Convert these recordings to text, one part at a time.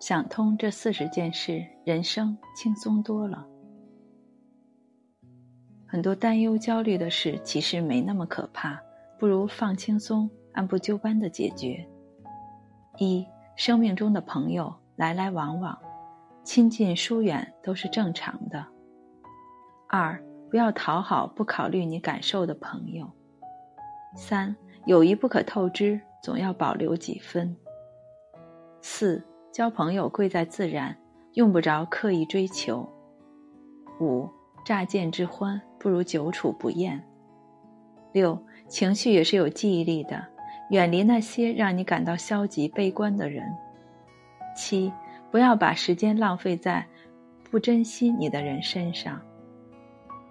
想通这四十件事，人生轻松多了。很多担忧、焦虑的事，其实没那么可怕，不如放轻松，按部就班的解决。一，生命中的朋友来来往往，亲近疏远都是正常的。二，不要讨好不考虑你感受的朋友。三，友谊不可透支，总要保留几分。四。交朋友贵在自然，用不着刻意追求。五乍见之欢，不如久处不厌。六情绪也是有记忆力的，远离那些让你感到消极悲观的人。七不要把时间浪费在不珍惜你的人身上。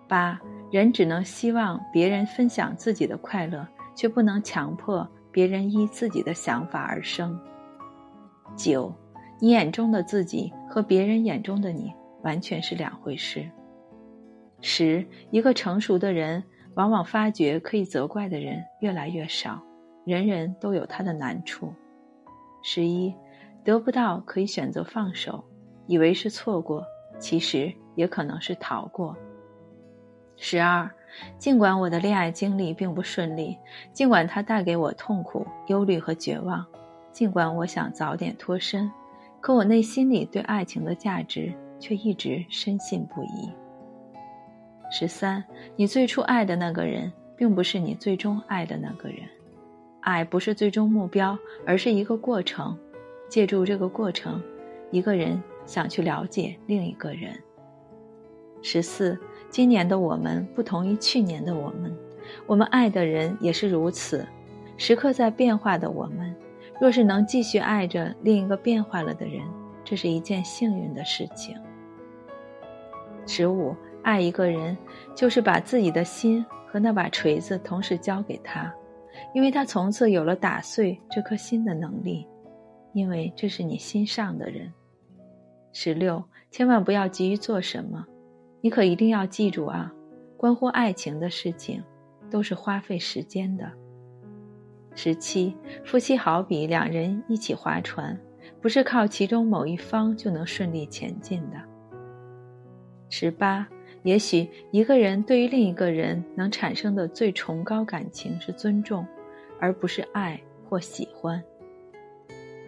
八人只能希望别人分享自己的快乐，却不能强迫别人依自己的想法而生。九。你眼中的自己和别人眼中的你完全是两回事。十，一个成熟的人往往发觉可以责怪的人越来越少，人人都有他的难处。十一，得不到可以选择放手，以为是错过，其实也可能是逃过。十二，尽管我的恋爱经历并不顺利，尽管它带给我痛苦、忧虑和绝望，尽管我想早点脱身。可我内心里对爱情的价值却一直深信不疑。十三，你最初爱的那个人，并不是你最终爱的那个人。爱不是最终目标，而是一个过程。借助这个过程，一个人想去了解另一个人。十四，今年的我们不同于去年的我们，我们爱的人也是如此，时刻在变化的我们。若是能继续爱着另一个变坏了的人，这是一件幸运的事情。十五，爱一个人，就是把自己的心和那把锤子同时交给他，因为他从此有了打碎这颗心的能力，因为这是你心上的人。十六，千万不要急于做什么，你可一定要记住啊，关乎爱情的事情，都是花费时间的。十七，夫妻好比两人一起划船，不是靠其中某一方就能顺利前进的。十八，也许一个人对于另一个人能产生的最崇高感情是尊重，而不是爱或喜欢。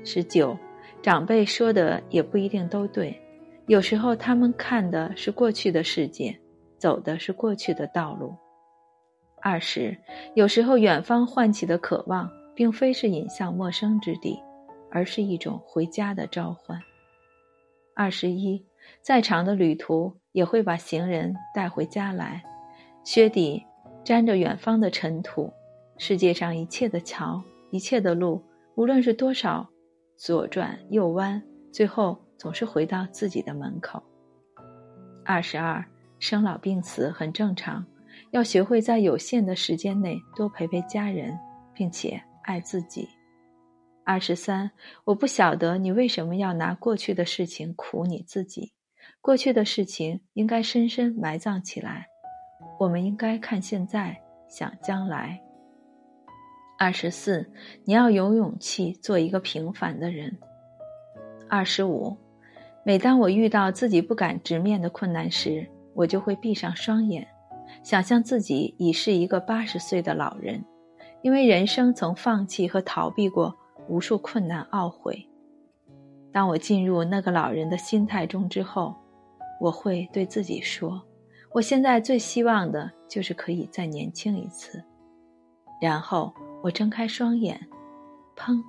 十九，长辈说的也不一定都对，有时候他们看的是过去的世界，走的是过去的道路。二十，有时候远方唤起的渴望，并非是引向陌生之地，而是一种回家的召唤。二十一，再长的旅途也会把行人带回家来，靴底沾着远方的尘土。世界上一切的桥，一切的路，无论是多少左转右弯，最后总是回到自己的门口。二十二，生老病死很正常。要学会在有限的时间内多陪陪家人，并且爱自己。二十三，我不晓得你为什么要拿过去的事情苦你自己。过去的事情应该深深埋葬起来，我们应该看现在，想将来。二十四，你要有勇气做一个平凡的人。二十五，每当我遇到自己不敢直面的困难时，我就会闭上双眼。想象自己已是一个八十岁的老人，因为人生曾放弃和逃避过无数困难，懊悔。当我进入那个老人的心态中之后，我会对自己说：“我现在最希望的就是可以再年轻一次。”然后我睁开双眼，砰，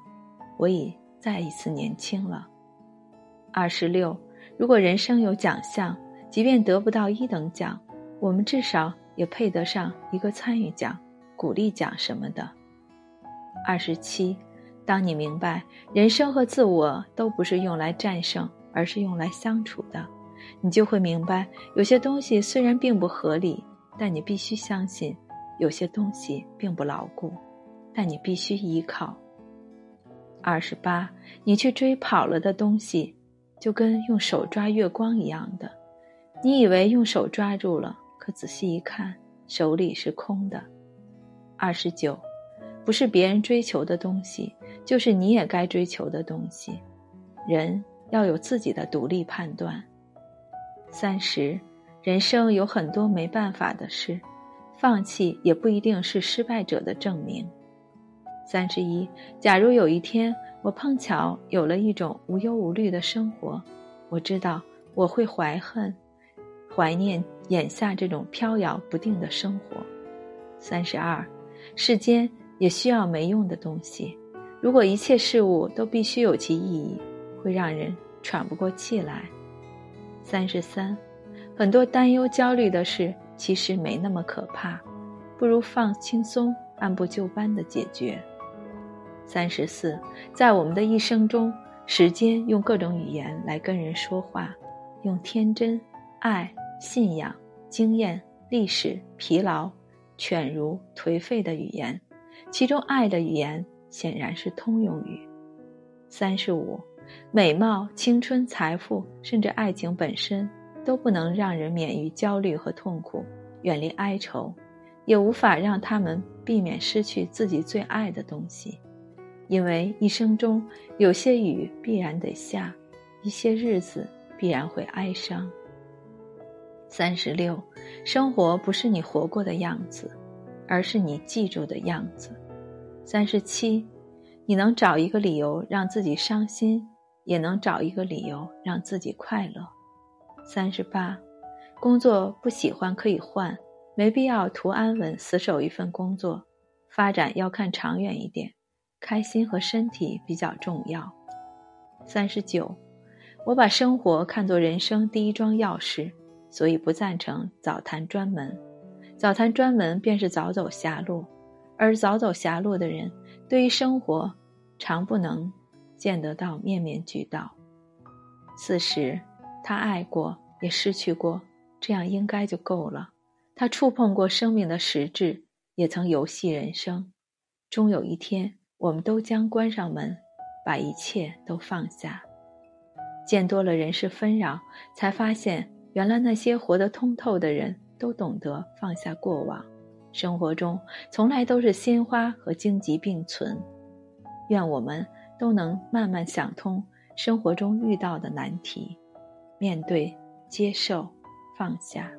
我已再一次年轻了。二十六，如果人生有奖项，即便得不到一等奖，我们至少。也配得上一个参与奖、鼓励奖什么的。二十七，当你明白人生和自我都不是用来战胜，而是用来相处的，你就会明白，有些东西虽然并不合理，但你必须相信；有些东西并不牢固，但你必须依靠。二十八，你去追跑了的东西，就跟用手抓月光一样的，你以为用手抓住了。仔细一看，手里是空的。二十九，不是别人追求的东西，就是你也该追求的东西。人要有自己的独立判断。三十，人生有很多没办法的事，放弃也不一定是失败者的证明。三十一，假如有一天我碰巧有了一种无忧无虑的生活，我知道我会怀恨、怀念眼下这种飘摇不定的生活。三十二，世间也需要没用的东西。如果一切事物都必须有其意义，会让人喘不过气来。三十三，很多担忧、焦虑的事其实没那么可怕，不如放轻松，按部就班的解决。三十四，在我们的一生中，时间用各种语言来跟人说话，用天真、爱、信仰、经验、历史、疲劳、犬儒、颓废的语言，其中爱的语言。显然是通用语。三十五，美貌、青春、财富，甚至爱情本身，都不能让人免于焦虑和痛苦，远离哀愁，也无法让他们避免失去自己最爱的东西。因为一生中有些雨必然得下，一些日子必然会哀伤。三十六，生活不是你活过的样子，而是你记住的样子。三十七，你能找一个理由让自己伤心，也能找一个理由让自己快乐。三十八，工作不喜欢可以换，没必要图安稳死守一份工作。发展要看长远一点，开心和身体比较重要。三十九，我把生活看作人生第一桩要事，所以不赞成早谈专门。早谈专门便是早走狭路。而早走狭路的人，对于生活，常不能见得到面面俱到。四十，他爱过，也失去过，这样应该就够了。他触碰过生命的实质，也曾游戏人生。终有一天，我们都将关上门，把一切都放下。见多了人世纷扰，才发现，原来那些活得通透的人，都懂得放下过往。生活中从来都是鲜花和荆棘并存，愿我们都能慢慢想通生活中遇到的难题，面对、接受、放下。